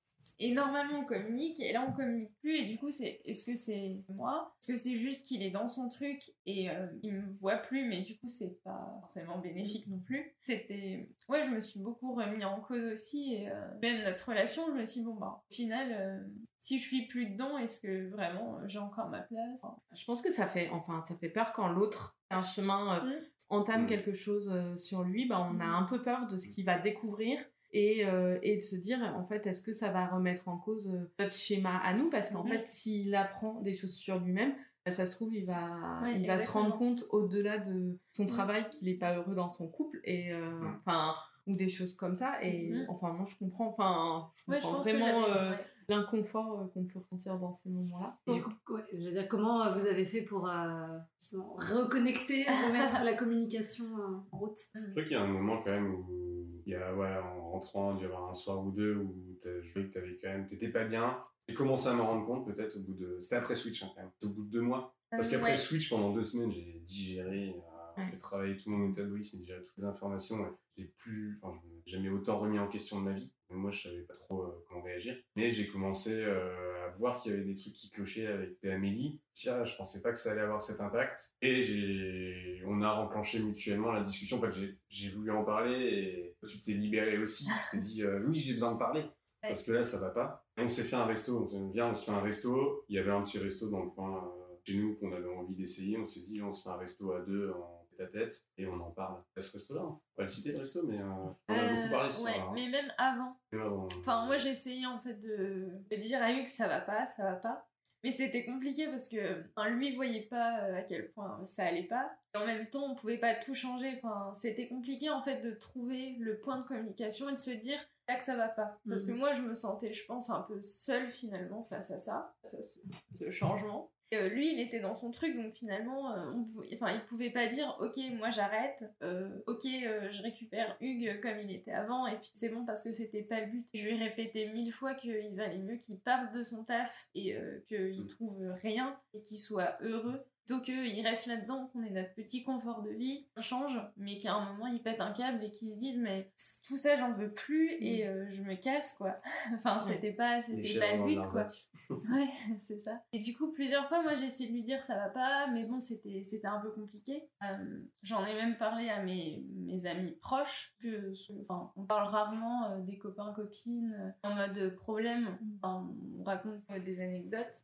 et normalement, on communique, et là, on communique plus, et du coup, c'est est-ce que c'est moi? Est-ce que c'est juste qu'il est dans son truc et euh, il me voit plus, mais du coup, c'est pas forcément bénéfique non plus? C'était. Ouais, je me suis beaucoup remis en cause aussi, et euh, même notre relation, je me suis dit, bon, bah, au final, euh, si je suis plus dedans, est-ce que vraiment j'ai encore ma place? Je pense que ça fait, enfin, ça fait peur quand l'autre un chemin. Mmh. entame mmh. quelque chose sur lui, bah, on a mmh. un peu peur de ce qu'il va découvrir et, euh, et de se dire en fait est-ce que ça va remettre en cause euh, notre schéma à nous? Parce qu'en fait s'il apprend des choses sur lui-même bah, ça se trouve il va il va se rendre compte au-delà de son travail qu'il n'est pas heureux dans son couple et euh, enfin ou des choses comme ça. Et mm-hmm. enfin moi je comprends enfin je comprends vraiment l'inconfort qu'on peut ressentir dans ces moments-là. Et du coup, je veux dire, comment vous avez fait pour reconnecter, remettre la communication en route? Je crois qu'il y a un moment quand même où il y a, ouais, en rentrant, il y avoir un soir ou deux où tu joué que t'avais quand même, t'étais pas bien. J'ai commencé à me rendre compte peut-être au bout de, c'était après Switch hein, quand même, au bout de deux mois. Parce euh, qu'après Switch, pendant deux semaines, j'ai digéré, euh, fait travailler tout mon métabolisme, digéré toutes les informations. J'ai plus, enfin, jamais autant remis en question de ma vie. Moi, je savais pas trop euh, comment réagir. Mais j'ai commencé à voir qu'il y avait des trucs qui clochaient avec Amélie. Tiens, je pensais pas que ça allait avoir cet impact. Et j'ai, on a renclenché mutuellement la discussion. En fait, j'ai voulu en parler et tu t'es libéré aussi. Tu t'es dit, oui, j'ai besoin de parler parce que là ça va pas. on s'est fait un resto, on s'est dit viens on se fait un resto. Il y avait un petit resto dans le coin euh, chez nous qu'on avait envie d'essayer. On s'est dit on se fait un resto à deux en ta tête et on en parle à ce resto-là. Hein. On va le citer le resto, mais on a beaucoup parlé sur ouais, mais même avant. Enfin, moi j'ai essayé en fait de, de dire à Hugues ça va pas, ça va pas. Mais c'était compliqué parce que enfin, lui voyait pas à quel point ça allait pas. Et en même temps, on pouvait pas tout changer. Enfin, c'était compliqué en fait de trouver le point de communication et de se dire là que ça va pas. Parce que mhm. moi, je me sentais, je pense, un peu seule finalement face à ça, à ce, changement. Euh, lui, il était dans son truc, donc finalement, euh, on pouvait, enfin, il pouvait pas dire, ok, moi j'arrête, euh, ok, je récupère Hugues comme il était avant, et puis c'est bon parce que c'était pas le but. Je lui ai répété mille fois qu'il valait mieux qu'il parte de son taf et qu'il mm. trouve rien et qu'il soit heureux donc qu'il reste là-dedans, qu'on ait notre petit confort de vie, on change, mais qu'à un moment ils pètent un câble et qu'ils se disent mais tout ça j'en veux plus et mm. euh, je me casse quoi. enfin c'était pas c'était pas le but quoi. ouais c'est ça. Et du coup plusieurs fois moi j'ai essayé de lui dire ça va pas, mais bon c'était c'était un peu compliqué. Euh, j'en ai même parlé à mes, mes amis proches. Que, enfin on parle rarement euh, des copains copines en mode problème. On raconte des anecdotes.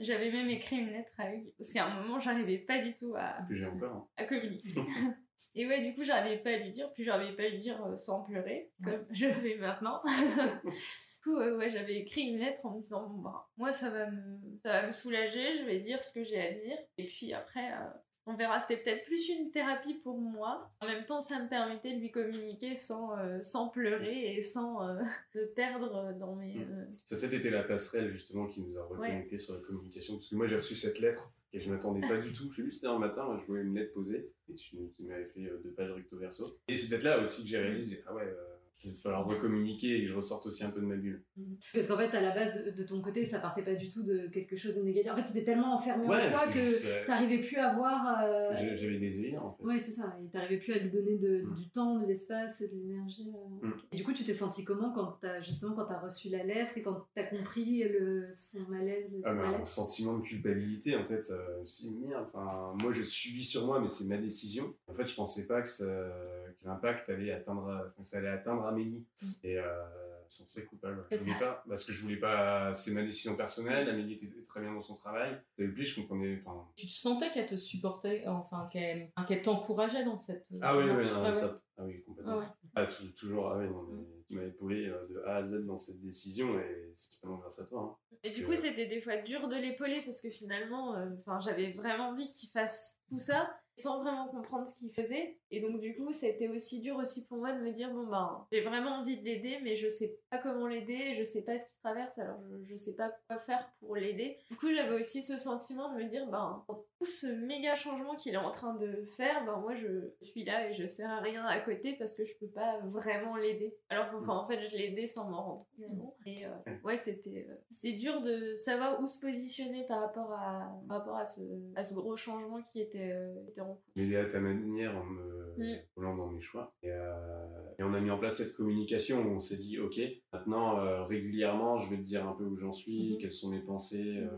J'avais même écrit une lettre à Hugues parce qu'à un moment j'arrivais pas du tout à, hein. à communiquer. Et ouais, du coup, j'arrivais pas à lui dire, puis j'arrivais pas à lui dire euh, sans pleurer, comme je fais maintenant. coup, ouais, j'avais écrit une lettre en me disant, bon, bah, moi, ça va, me, ça va me soulager, je vais dire ce que j'ai à dire. Et puis après, euh, on verra, c'était peut-être plus une thérapie pour moi. En même temps, ça me permettait de lui communiquer sans, euh, sans pleurer et sans me perdre dans mes... Hmm. Ça a peut-être été la passerelle, justement, qui nous a reconnecté sur la communication, parce que moi, j'ai reçu cette lettre et je m'attendais pas du tout. Je sais juste un matin, je voyais une lettre posée et tu, m'avais fait euh, deux pages recto verso. Et c'est peut-être là aussi que j'ai réalisé, ah ouais, euh, il va falloir recommuniquer et que je ressorte aussi un peu de ma bulle. Mhm. Parce qu'en fait, à la base de, ton côté, ça partait pas du tout de quelque chose de négatif. En fait, tu étais tellement enfermé en toi que tu n'arrivais plus à voir. Euh, j'avais des œillères en fait. Ouais, c'est ça. Et n'arrivais plus à lui donner de, mm. du temps, de l'espace de l'énergie. Euh. Mm. Et du coup, tu t'es senti comment quand as, justement quand tu as reçu la lettre et quand tu as compris le, son malaise ah, Un sentiment de culpabilité en fait. Euh, merde, enfin, moi je suis sur moi, mais c'est ma décision. En fait, je pensais pas que, que l'impact allait atteindre, ça allait atteindre Amélie. Mm. Et euh, sont très coupable. Je voulais pas, parce que je voulais pas, c'est ma décision personnelle, Amélie était très bien dans son travail. Et puis, je comprenais, enfin. Tu te sentais qu'elle te supportait, enfin, qu'elle, qu'elle t'encourageait dans cette. Ah oui, oui, ça, ah oui, complètement. Ah, toujours, ah oui, non, mais tu m'as épaulé euh, de A à Z dans cette décision et c'est vraiment grâce à toi. Hein. Et du coup, c'était des fois dur de l'épauler parce que finalement, euh, enfin, j'avais vraiment envie qu'il fasse tout ça sans vraiment comprendre ce qu'il faisait. Et donc du coup, c'était aussi dur aussi pour moi de me dire bon ben, j'ai vraiment envie de l'aider, mais je sais pas comment l'aider, je sais pas ce qu'il traverse, alors je, je sais pas quoi faire pour l'aider. Du coup, j'avais aussi ce sentiment de me dire ben, tout ce méga changement qu'il est en train de faire, ben moi je suis là et je sers à rien à côté parce que je peux pas vraiment l'aider. Alors qu'enfin en fait, je l'ai aidé sans m'en rendre compte. Et euh, ouais, c'était euh, c'était dur de savoir où se positionner par rapport à par rapport à ce à ce gros changement qui était, euh, était M'aider à ta manière en me mm. dans mes choix. Euh, et, on a mis en place cette communication où on s'est dit, ok, maintenant euh, régulièrement, je vais te dire un peu où j'en suis, mm-hmm. quelles sont mes pensées, euh,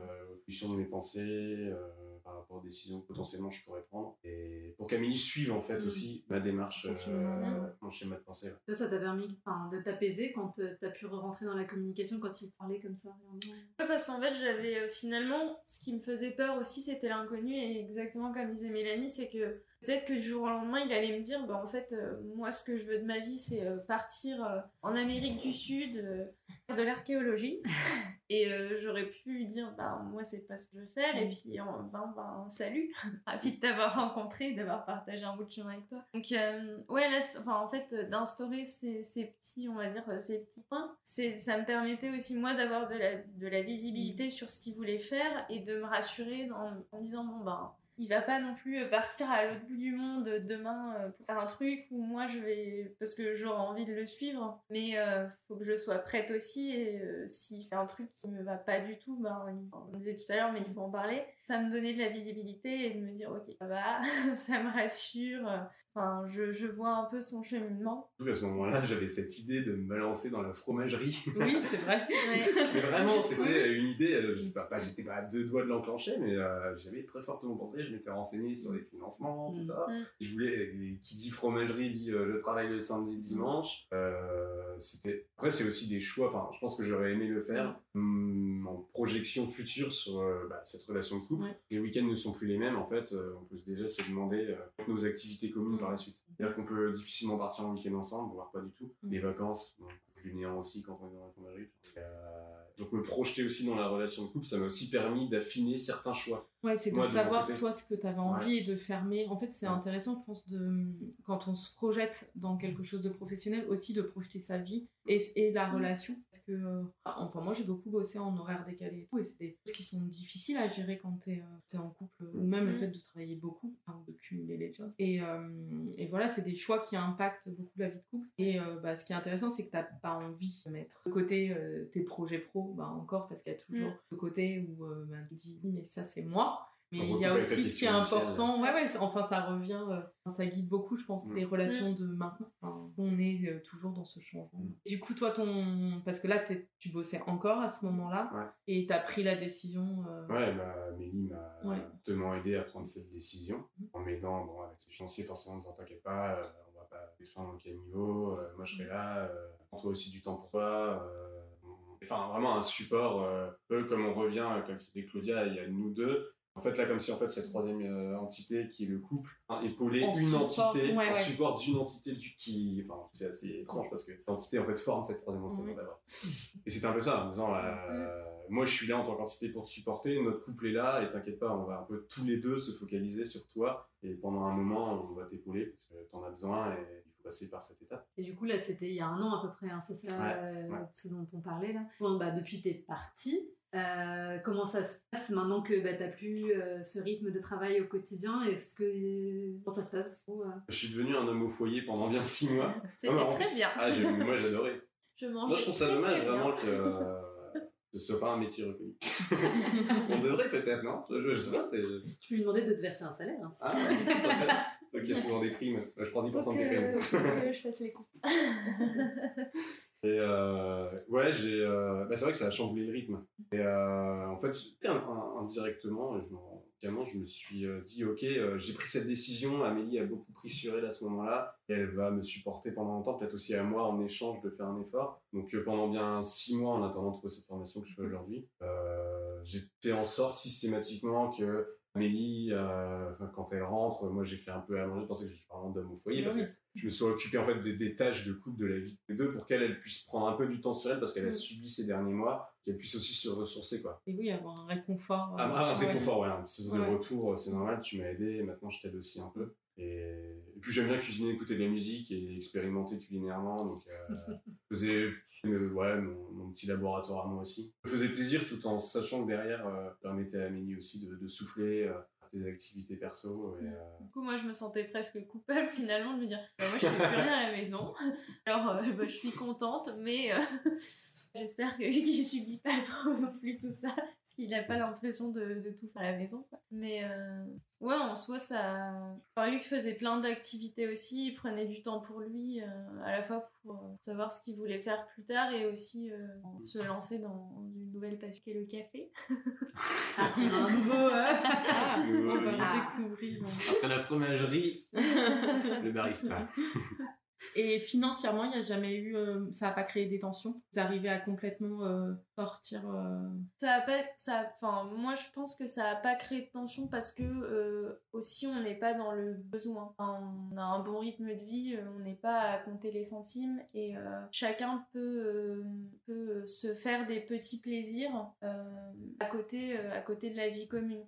sont mes pensées. Euh, rapport aux décisions que potentiellement je pourrais prendre. Et pour qu'Amélie suive en fait mm. aussi ma démarche, mon schéma de pensée. Ça, ça t'a permis de t'apaiser quand tu as pu rentrer dans la communication, quand il parlait comme ça parce qu'en fait, j'avais finalement, ce qui me faisait peur aussi, c'était l'inconnu. Et exactement comme disait Mélanie, c'est que Peut-être que du jour au lendemain, il allait me dire, bah, en fait, euh, moi, ce que je veux de ma vie, c'est euh, partir euh, en Amérique du Sud, faire de l'archéologie. Et j'aurais pu lui dire, bah, moi, c'est pas ce que je veux faire. Et puis, en ben, ben, salut, ravi de t'avoir rencontré, d'avoir partagé un bout de chemin avec toi. Donc, ouais, là, enfin, en fait, d'instaurer ces, ces, petits, on va dire, ces petits points, ça me permettait aussi, moi, d'avoir de la, de la visibilité mm. sur ce qu'il voulait faire et de me rassurer en, en disant, bon, ben, il va pas non plus partir à l'autre bout du monde demain euh, pour faire un truc où moi je vais parce que j'aurai envie de le suivre. Mais euh, faut que je sois prête aussi et euh, s'il fait un truc qui me va pas du tout ben on disait tout à l'heure mais il faut en parler ça me donnait de la visibilité et de me dire ok ça va ça me rassure enfin je, je, vois un peu son cheminement à ce moment-là j'avais cette idée de me lancer dans la fromagerie oui c'est vrai mais vraiment c'était une idée j'étais pas, à deux doigts de l'enclencher mais j'avais très fortement pensé je m'étais renseigné sur les financements, tout mm. ça. Mm. Je voulais, qui dit fromagerie dit euh, je travaille le samedi, dimanche. Euh, c'était. Après, c'est aussi des choix. Enfin, je pense que j'aurais aimé le faire hum, en projection future sur bah, cette relation de couple. Les week-ends ne sont plus les mêmes, en fait. on peut déjà se demander nos activités communes par la suite. C'est-à-dire qu'on peut difficilement partir en week-end ensemble, voire pas du tout. Les vacances, bon, du néant aussi quand on est dans la fonderie. Donc me projeter aussi dans la relation de couple, ça m'a aussi permis d'affiner certains choix. Ouais, c'est de savoir toi ce que tu avais envie et de fermer. En fait, c'est intéressant, je pense, de quand on se projette dans quelque chose de professionnel, aussi de projeter sa vie et, et la relation. Parce que, euh, enfin, moi j'ai beaucoup bossé en horaire décalé et tout, et c'est des choses qui sont difficiles à gérer quand tu es, euh, es, en couple, ou même le mm. fait de travailler beaucoup, enfin, de cumuler les jobs. Et, euh, et voilà, c'est des choix qui impactent beaucoup la vie de couple. Et bah, ce qui est intéressant, c'est que tu n'as pas envie de mettre de côté tes projets pro, bah, encore, parce qu'il y a toujours mm. ce côté où bah, tu dis, mais ça c'est moi. Mais il y a aussi ce qui est important, ouais, ouais, enfin ça revient, euh, ça guide beaucoup, je pense, mm. les relations de maintenant. on est euh, toujours dans ce changement. Mm. Du coup, toi, ton. Parce que là, tu bossais encore à ce moment-là, et tu as pris la décision. Euh, ouais, bah, Mélie m'a tellement aidé à prendre cette décision, mm. en m'aidant, bon, avec ce financier, forcément, en disant T'inquiète pas, on va pas descendre dans quel niveau, moi je serai là, prends-toi aussi du temps pour toi. Enfin, vraiment un support, un peu comme on revient, comme c'était Claudia, il y a nous deux en fait, là, comme si en fait, cette troisième euh, entité qui est le couple hein, épaulait une entité, en support d'une entité du, qui. Enfin, c'est assez étrange parce que l'entité en fait forme cette troisième entité d'abord. Et c'était un peu ça, en disant euh, moi je suis là en tant qu'entité pour te supporter, notre couple est là et t'inquiète pas, on va un peu tous les deux se focaliser sur toi et pendant un moment on va t'épauler parce que t'en as besoin et passer par cette étape. Et du coup, là, c'était il y a un an à peu près, hein, c'est ça euh, ce dont on parlait là. Bon, bah, depuis t'es parti, euh, comment ça se passe maintenant que bah, tu n'as plus euh, ce rythme de travail au quotidien? Est-ce que comment ça se passe? Je suis devenu un homme au foyer pendant bien six mois. C'était très bien. Ah, moi j'adorais. Je Moi je trouve ça dommage vraiment que ce soit pas un métier reconnu. On devrait peut-être, non? Je, sais pas. Tu peux lui demander de te verser un salaire. Hein, ah ouais, Toi qui as souvent des primes. Je prends 10% des primes. Faut que je fasse les comptes. Et euh, ouais, j'ai, euh, bah, c'est vrai que ça a chamboulé le rythme. Et euh, en fait, indirectement, je, je me suis dit, ok, j'ai pris cette décision. Amélie a beaucoup pris sur elle à ce moment-là. Elle va me supporter pendant longtemps, peut-être aussi à moi en échange de faire un effort. Donc pendant bien six mois, en attendant de trouver cette formation que je fais aujourd'hui, j'ai fait en sorte systématiquement que Amélie, euh, quand elle rentre, moi j'ai fait un peu à manger, je pensais que je suis vraiment d'homme au foyer, parce que je me suis occupé en fait des, tâches de couple de la vie des deux pour qu'elle puisse prendre un peu du temps sur elle, parce qu'elle a subi ces derniers mois, qu'elle puisse aussi se ressourcer. Quoi. Et oui, avoir un réconfort. Ah, un réconfort, ouais. Un de retour, c'est normal, tu m'as aidé, maintenant je t'aide aussi un peu. Et, puis j'aime bien cuisiner, écouter de la musique et expérimenter culinairement, donc euh, je faisais ouais, mon, petit laboratoire à moi aussi. Ça me faisait plaisir tout en sachant que derrière, euh, permettait à Amélie aussi de, de souffler euh, des activités perso. Et, euh, Du coup, moi, je me sentais presque coupable finalement de me dire bah, moi, je fais plus rien à la maison. Alors, euh, bah, je suis contente, mais j'espère que Hugues, il subit pas trop non plus tout ça il n'a pas l'impression de, de, tout faire à la maison. Mais euh, ouais, en soi, ça. Enfin, lui qui faisait plein d'activités aussi, il prenait du temps pour lui, euh, à la fois pour euh, savoir ce qu'il voulait faire plus tard et aussi se lancer dans une nouvelle passion qui est le café. ah, un nouveau. Ah, on va découvrir. Après la fromagerie, le barista. Et financièrement, il n'y a jamais eu, euh, ça n'a pas créé des tensions? Vous arrivez à complètement euh, sortir. Euh, ça a pas, ça, enfin, moi je pense que ça n'a pas créé de tension parce que aussi on n'est pas dans le besoin. on a un bon rythme de vie, on n'est pas à compter les centimes et chacun peut, peut se faire des petits plaisirs à côté, à côté de la vie commune.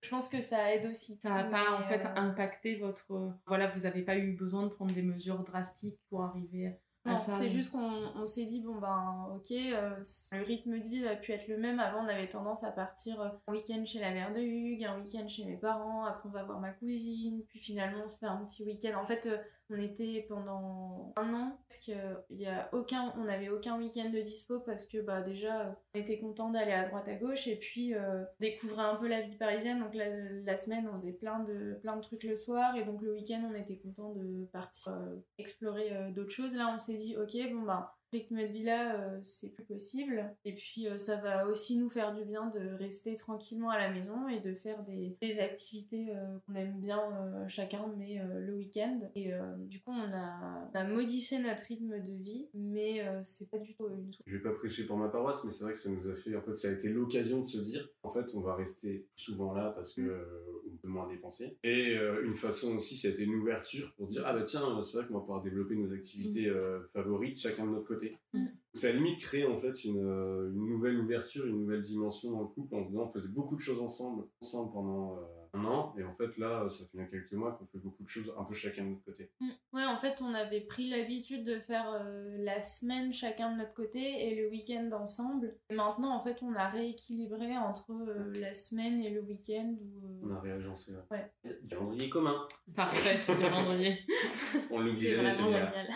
je pense que ça aide aussi. Ça n'a pas en fait impacté votre, voilà, vous n'avez pas eu besoin de prendre des mesures drastique pour arriver à ça. C'est juste qu'on s'est dit, bon ben ok, euh, le rythme de vie a pu être le même. Avant, on avait tendance à partir euh, un week-end chez la mère de Hugues, un week-end chez mes parents, après on va voir ma cousine, puis finalement on se fait un petit week-end. En fait, euh, on était pendant un an parce que y a aucun, on n'avait aucun week-end de dispo parce que bah déjà on était content d'aller à droite à gauche et puis euh, découvrir un peu la vie parisienne. Donc la, semaine on faisait plein de plein de trucs le soir et donc le week-end on était content de partir euh, explorer euh, d'autres choses. Là on s'est dit ok bon bah rythme de vie-là, c'est plus possible. Et puis, ça va aussi nous faire du bien de rester tranquillement à la maison et de faire des, des activités qu'on aime bien chacun, mais le week-end. Et du coup, on a, on a, modifié notre rythme de vie, mais c'est pas du tout une. Je vais pas prêcher pour ma paroisse, mais c'est vrai que ça nous a fait. En fait, ça a été l'occasion de se dire, en fait, on va rester souvent là parce que mm. on peut moins dépenser. Et une façon aussi, ça a été une ouverture pour dire, ah bah tiens, c'est vrai qu'on va pouvoir développer nos activités mm. favorites, chacun de notre côté. Mm. Ça a limite créé en fait une, une, nouvelle ouverture, une nouvelle dimension dans le couple en faisant, on faisait beaucoup de choses ensemble, ensemble pendant un an. Et en fait, là, ça fait quelques mois qu'on fait beaucoup de choses un peu chacun de notre côté. Mm. Ouais, en fait, on avait pris l'habitude de faire euh, la semaine chacun de notre côté et le week-end ensemble. Et maintenant, en fait, on a rééquilibré entre euh, la semaine et le week-end. Euh, on a réagencé. Là. Ouais. Calendrier commun. Parfait, c'est calendrier. on l'oublie jamais, c'est génial.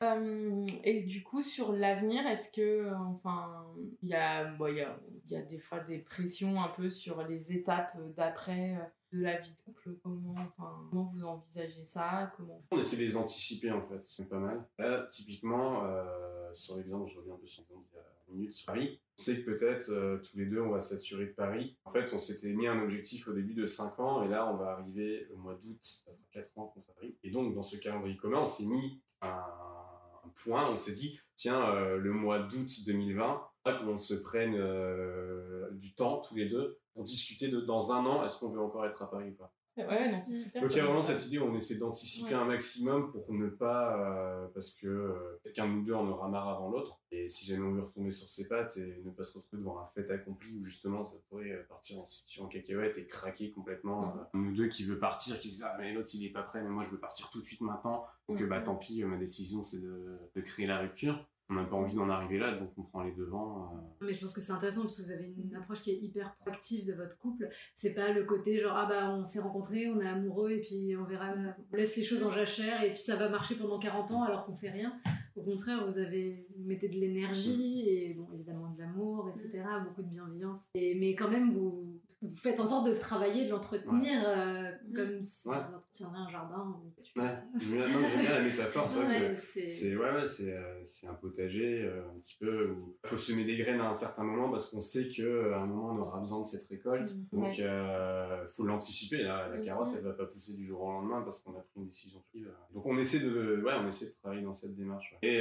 et du coup, sur l'avenir, est-ce que, enfin, il y a, bon, y, a, y a des fois des pressions un peu sur les étapes d'après euh, de la vie de couple comment, enfin, comment vous envisagez ça? Comment... On essaie de les anticiper en fait, c'est pas mal. Là, typiquement, euh, sur l'exemple, je reviens un peu sur il y a une minute sur Paris. On sait que peut-être euh, tous les deux on va saturer Paris. En fait, on s'était mis un objectif au début de 5 ans et là on va arriver au mois d'août, ça fera 4 ans qu'on s'arrive. Et donc dans ce calendrier commun, on s'est mis un point, on s'est dit, tiens, euh, le mois d'août 2020, qu'on se prenne euh, du temps tous les deux pour discuter de dans un an, est-ce qu'on veut encore être à Paris ou pas? Ouais, non, c'est mm. super. Donc il y a vraiment cette idée où on essaie d'anticiper un maximum pour ne pas, euh, parce que euh, quelqu'un de nous deux en aura marre avant l'autre. Et si jamais on veut retomber sur ses pattes et ne pas se retrouver devant un fait accompli où justement ça pourrait euh, partir en situation en cacahuète et craquer complètement. Mm. nous deux qui veut partir, qui disent ah mais l'autre il est pas prêt, mais moi je veux partir tout de suite maintenant. Donc mm. bah tant pis, ma décision c'est de, de créer la rupture on n'a pas envie d'en arriver là, donc on prend les devants. Euh. Mais je pense que c'est intéressant parce que vous avez une approche qui est hyper proactive de votre couple. C'est pas le côté genre ah bah on s'est rencontrés, on est amoureux et puis on verra, on laisse les choses en jachère et puis ça va marcher pendant 40 ans alors qu'on fait rien. Au contraire, vous avez mettez de l'énergie et bon évidemment de l'amour, etc. Beaucoup de bienveillance. Et mais quand même vous vous faites en sorte de le travailler, de l'entretenir euh, mm. comme si vous entretiendrez un jardin. Ouais, j'aime bien la métaphore, c'est vrai que c'est ouais, ouais, euh, un potager euh, un petit peu où il faut semer des graines à un certain moment parce qu'on sait qu'à un moment on aura besoin de cette récolte. Mm. Donc il faut l'anticiper. La, la carotte, elle va pas pousser du jour au lendemain parce qu'on a pris une décision prise. Donc on essaie de, ouais, on essaie de travailler dans cette démarche. Et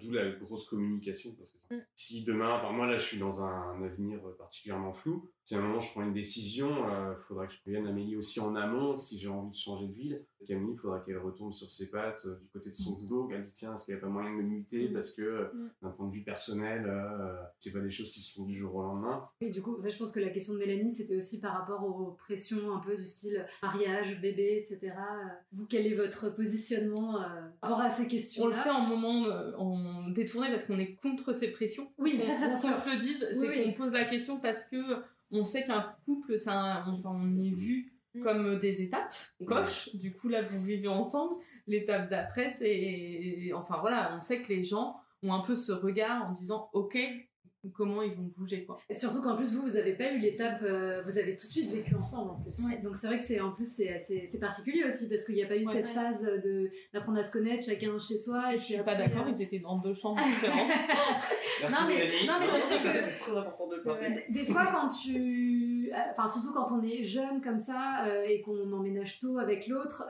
d'où la grosse communication parce que mm. si demain, enfin moi là je suis dans un avenir particulièrement flou, si à un moment je prends une décision, il euh, faudra que je prévienne Amélie aussi en amont si j'ai envie de changer de ville. Camille, il faudra qu'elle retombe sur ses pattes euh, du côté de son boulot, qu'elle dise tiens, est-ce qu'il n'y a pas moyen de me muter mm. parce que euh, mm. d'un point de vue personnel, c'est pas des choses qui se font du jour au lendemain. Oui, du coup, je pense que la question de Mélanie, c'était aussi par rapport aux pressions un peu du style mariage, bébé, etc. Vous, quel est votre positionnement par rapport à ces questions On le fait en moment en détourné parce qu'on est contre ces pressions. Oui, bien sûr. se le dise, c'est qu'on pose la question parce que on sait qu'un couple, ça, enfin, on est vu mm. comme des étapes, on coche. Du coup, là, vous vivez ensemble. L'étape d'après, c'est, enfin voilà, on sait que les gens ont un peu ce regard en disant, ok, comment ils vont bouger quoi. Et surtout qu'en plus vous vous avez pas eu l'étape euh, vous avez tout de suite vécu ensemble en plus. Donc c'est vrai que c'est en plus c'est c'est particulier aussi parce qu'il n'y a pas eu cette phase de d'apprendre à se connaître chacun chez soi et je suis pas d'accord, euh, ils étaient dans deux chambres différentes. Merci non mais, non, mais c'est très important de le faire. Des fois quand tu enfin surtout quand on est jeune comme ça euh, et qu'on emménage tôt avec l'autre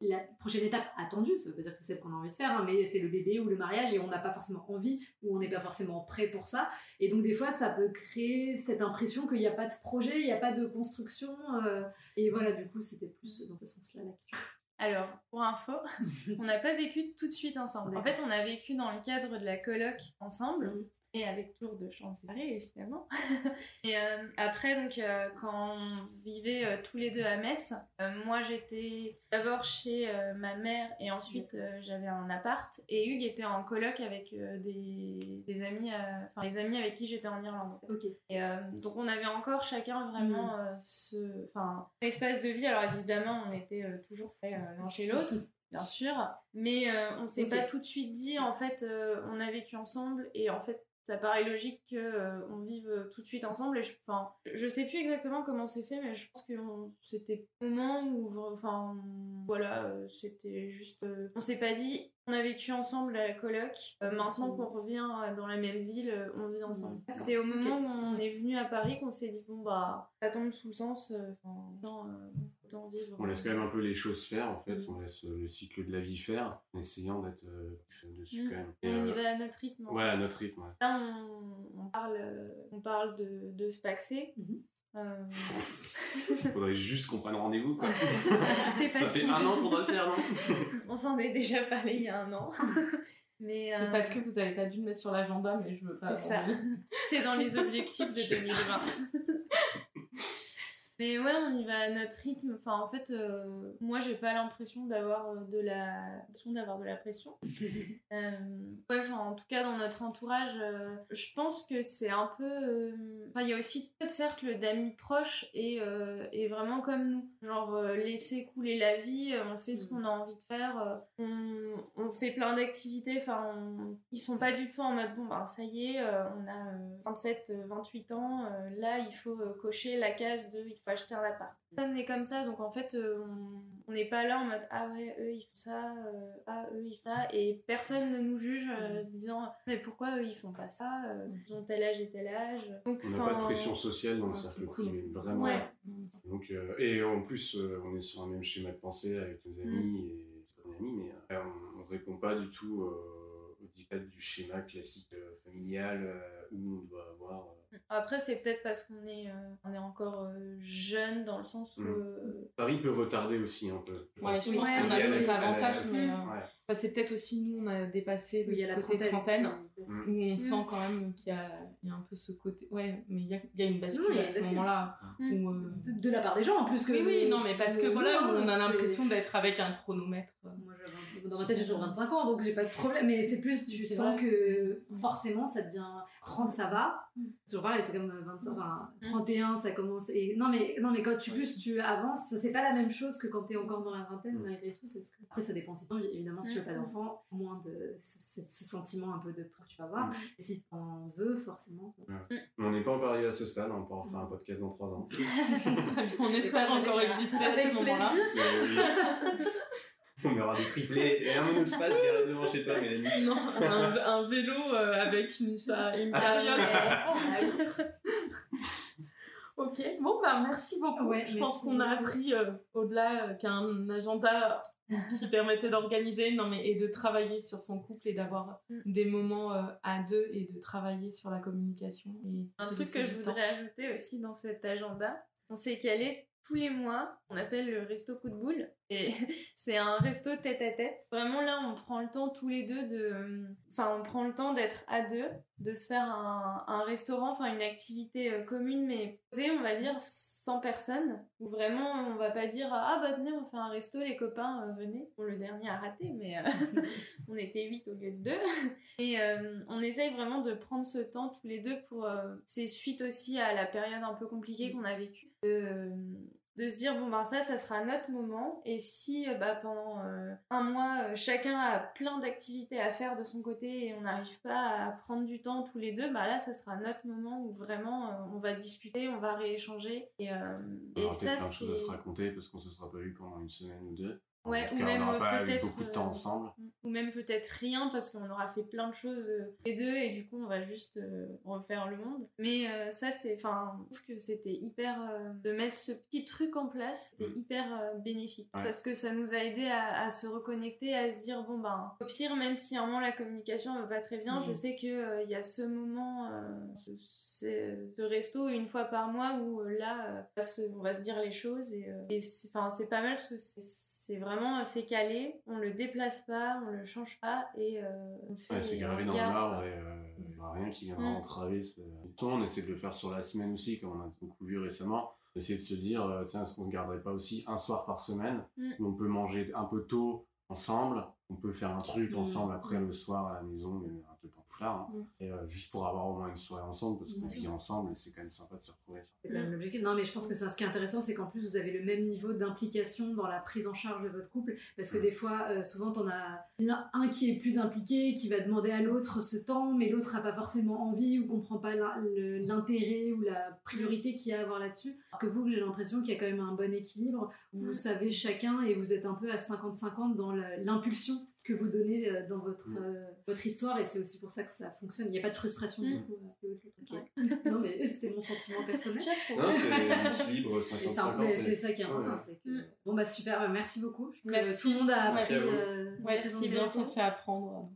la prochaine étape attendue, ça veut pas dire que c'est celle qu'on a envie de faire, hein, mais c'est le bébé ou le mariage et on n'a pas forcément envie ou on n'est pas forcément prêt pour ça. Et donc des fois, ça peut créer cette impression qu'il n'y a pas de projet, il n'y a pas de construction. Euh, et voilà, du coup, c'était plus dans ce sens-là. Alors, pour info, on n'a pas vécu tout de suite ensemble. En fait, on a vécu dans le cadre de la coloc ensemble. Et avec toujours de séparés évidemment. et euh, après donc euh, quand on vivait euh, tous les deux à Metz, moi j'étais d'abord chez ma mère et ensuite j'avais un appart et Hugues était en coloc avec des, des, amis enfin des amis avec qui j'étais en Irlande. Et donc on avait encore chacun vraiment mm. ce enfin espace de vie alors évidemment on était toujours fait l'un chez l'autre bien sûr. Mais on s'est pas tout de suite dit, en fait, on a vécu ensemble et en fait, ça paraît logique qu'on on vive tout de suite ensemble. Et je, enfin, je sais plus exactement comment c'est fait, mais je pense que c'était le moment où, enfin, voilà, c'était juste. on s'est pas dit, on a vécu ensemble à la coloc. maintenant qu'on revient dans la même ville, on vit ensemble. C'est au moment où on est venu à Paris qu'on s'est dit bon bah ça tombe sous le sens. dans, on laisse quand même un peu les choses faire, en fait. Mm. On laisse euh, le cycle de la vie faire, en essayant d'être euh, dessus mm. quand même. on y euh, va à notre rythme. Ouais, à notre rythme. Là, on, parle, on parle de, de se paxer. Il faudrait juste qu'on prenne rendez-vous, quoi. c'est Ça fait un an qu'on doit le faire, non On s'en est déjà parlé il y a un an. Mais C'est parce que vous n'avez pas dû le mettre sur l'agenda, mais je veux pas. C'est ça. C'est dans les objectifs de 2020. Mais ouais, on y va à notre rythme. Enfin, en fait, euh, moi, j'ai pas l'impression d'avoir euh, de la, d'avoir de la pression. euh, ouais, enfin, en tout cas, dans notre entourage, euh, je pense que c'est un peu. Enfin, il y a aussi de cercle d'amis proches et, et vraiment comme nous. Genre, laisser couler la vie, on fait ce qu'on a envie de faire, on, on fait plein d'activités. Enfin, ils sont pas du tout en mode bon, ben ça y est, on a 27, 28 ans, là, il faut cocher la case de acheter un appart. Ça est comme ça, donc en fait, euh, on n'est pas là en mode ah ouais, eux ils font ça, euh, ah eux ils font ça, et personne ne nous juge euh, disant mais pourquoi eux ils font pas ça, ils ont tel âge et tel âge. Donc, on n'a pas de pression sociale dans le cercle privé, vraiment. Donc, et en plus, on est sur un même schéma de pensée avec nos amis mm. et nos amis, mais on, ne répond pas du tout au dictat du schéma classique familial où on doit avoir après, c'est peut-être parce qu'on est, euh, on est encore euh, jeune dans le sens où. Mm. Euh, Paris peut retarder aussi un peu. Ouais, je pense qu'on a cet avantage, mais c'est peut-être aussi nous, on a dépassé le la côté trentaine, où on mm. sent quand même qu'il y, a un peu ce côté. Ouais, mais il y a, une bascule à ce moment-là. De, la part des gens en plus que. Oui, oui, non, mais parce que voilà, on a l'impression d'être avec un chronomètre. Moi, dans ma tête, j'ai toujours 25 ans, donc j'ai pas de problème, mais c'est plus, tu sens que forcément, ça devient 30, ça va. Toujours pareil, c'est comme 25, enfin, 31, ça commence. Et, non, mais, non, mais quand tu, plus tu avances, c'est pas la même chose que quand tu es encore dans la vingtaine, malgré tout. Parce que, après, ça dépend si évidemment, si tu veux pas d'enfant, moins de ce, sentiment un peu de peur que tu vas avoir. Et si tu en veux, forcément. On n'est pas encore arrivé à ce stade, on pourra faire un podcast dans 3 ans. on espère encore exister à ce moment-là. On aura des triplés et un monospace garé devant chez toi, Mélanie. Non, un, vélo euh, avec une, une carriole. ok, bon, bah merci beaucoup. je pense qu'on a appris euh, au-delà euh, qu'un agenda qui permettait d'organiser non mais et de travailler sur son couple et d'avoir mm. des moments à deux et de travailler sur la communication et un truc que je voudrais ajouter aussi dans cet agenda on s'est calé tous les mois, on appelle le resto coup de boule. Et c'est un resto tête à tête. Vraiment là, on prend le temps tous les deux de... Enfin, on prend le temps d'être à deux, de se faire un, restaurant, enfin une activité euh, commune, mais on va dire sans personne. Où vraiment, on va pas dire ah bah tenez, on fait un resto, les copains, euh, venez. Bon, le dernier a raté, mais euh, on était huit au lieu de deux. Et on essaye vraiment de prendre ce temps tous les deux pour... c'est suite aussi à la période un peu compliquée qu'on a vécue de se dire bon ben ça ça sera notre moment. Et si euh, bah, pendant euh, un mois euh, chacun a plein d'activités à faire de son côté et on n'arrive pas à prendre du temps tous les deux bah là ça sera notre moment où vraiment on va discuter on va rééchanger. Et, et ça plein de choses à se raconter parce qu'on se sera pas vu pendant une semaine ou deux Ouais, ou même peut-être beaucoup de temps euh, ensemble. Ou même peut-être rien parce qu'on aura fait plein de choses euh, les deux et du coup on va juste euh, refaire le monde. Mais ça c'est, enfin, je trouve que c'était hyper de mettre ce petit truc en place, c'était mm. hyper bénéfique parce que ça nous a aidé à, se reconnecter, à se dire bon ben au pire même si à un moment la communication va pas très bien, je mm. sais que il y a ce moment, ce, ce, resto une fois par mois où là on va se dire les choses et, enfin c'est pas mal parce que c'est c'est vraiment, c'est calé, on le déplace pas, on le change pas et euh, on fait. Ouais, c'est gravé dans le marbre et n'y a rien qui viendra mm. entraver. On essaie de le faire sur la semaine aussi, comme on a beaucoup vu récemment. Essayer de se dire, euh, tiens, est-ce qu'on ne garderait pas aussi un soir par semaine? Mm. où on peut manger un peu tôt ensemble, on peut faire un truc mm. ensemble après le soir à la maison, mais un peu hein. Mm. Et euh, juste pour avoir au moins une soirée ensemble, parce qu'on vit ensemble et c'est quand même sympa de se retrouver. C'est quand même l'objectif. Non, mais je pense que ça, ce qui est intéressant, c'est qu'en plus, vous avez le même niveau d'implication dans la prise en charge de votre couple. Parce que Mm. des fois, euh, souvent, t'en as un qui est plus impliqué, qui va demander à l'autre ce temps, mais l'autre n'a pas forcément envie ou comprend pas l'intérêt ou la priorité qu'il y a à avoir là-dessus. Alors que vous, j'ai l'impression qu'il y a quand même un bon équilibre. Vous Mm. savez chacun et vous êtes un peu à 50-50 dans l'impulsion que vous donnez euh, dans votre, euh, votre histoire et c'est aussi pour ça que ça fonctionne. Il n'y a pas de frustration du Mm. coup. euh, non mais c'était mon sentiment personnel. Non, c'est ça, 50-50. mais et- c'est ça qui est important. Ouais. c'est que- Mm. Bon bah super, bah, merci beaucoup. Je Merci. tout le monde a Merci appris. à vous. euh, Ouais, très c'est bien, ça fait apprendre.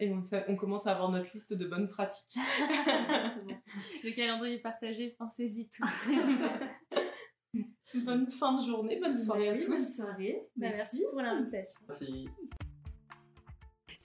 Et on, ça- on commence à avoir notre liste de bonnes pratiques. Le calendrier est partagé, pensez-y tous. bonne fin de journée, bonne soirée à Bah tous. bonne soirée. Bah, merci pour l'invitation. Merci.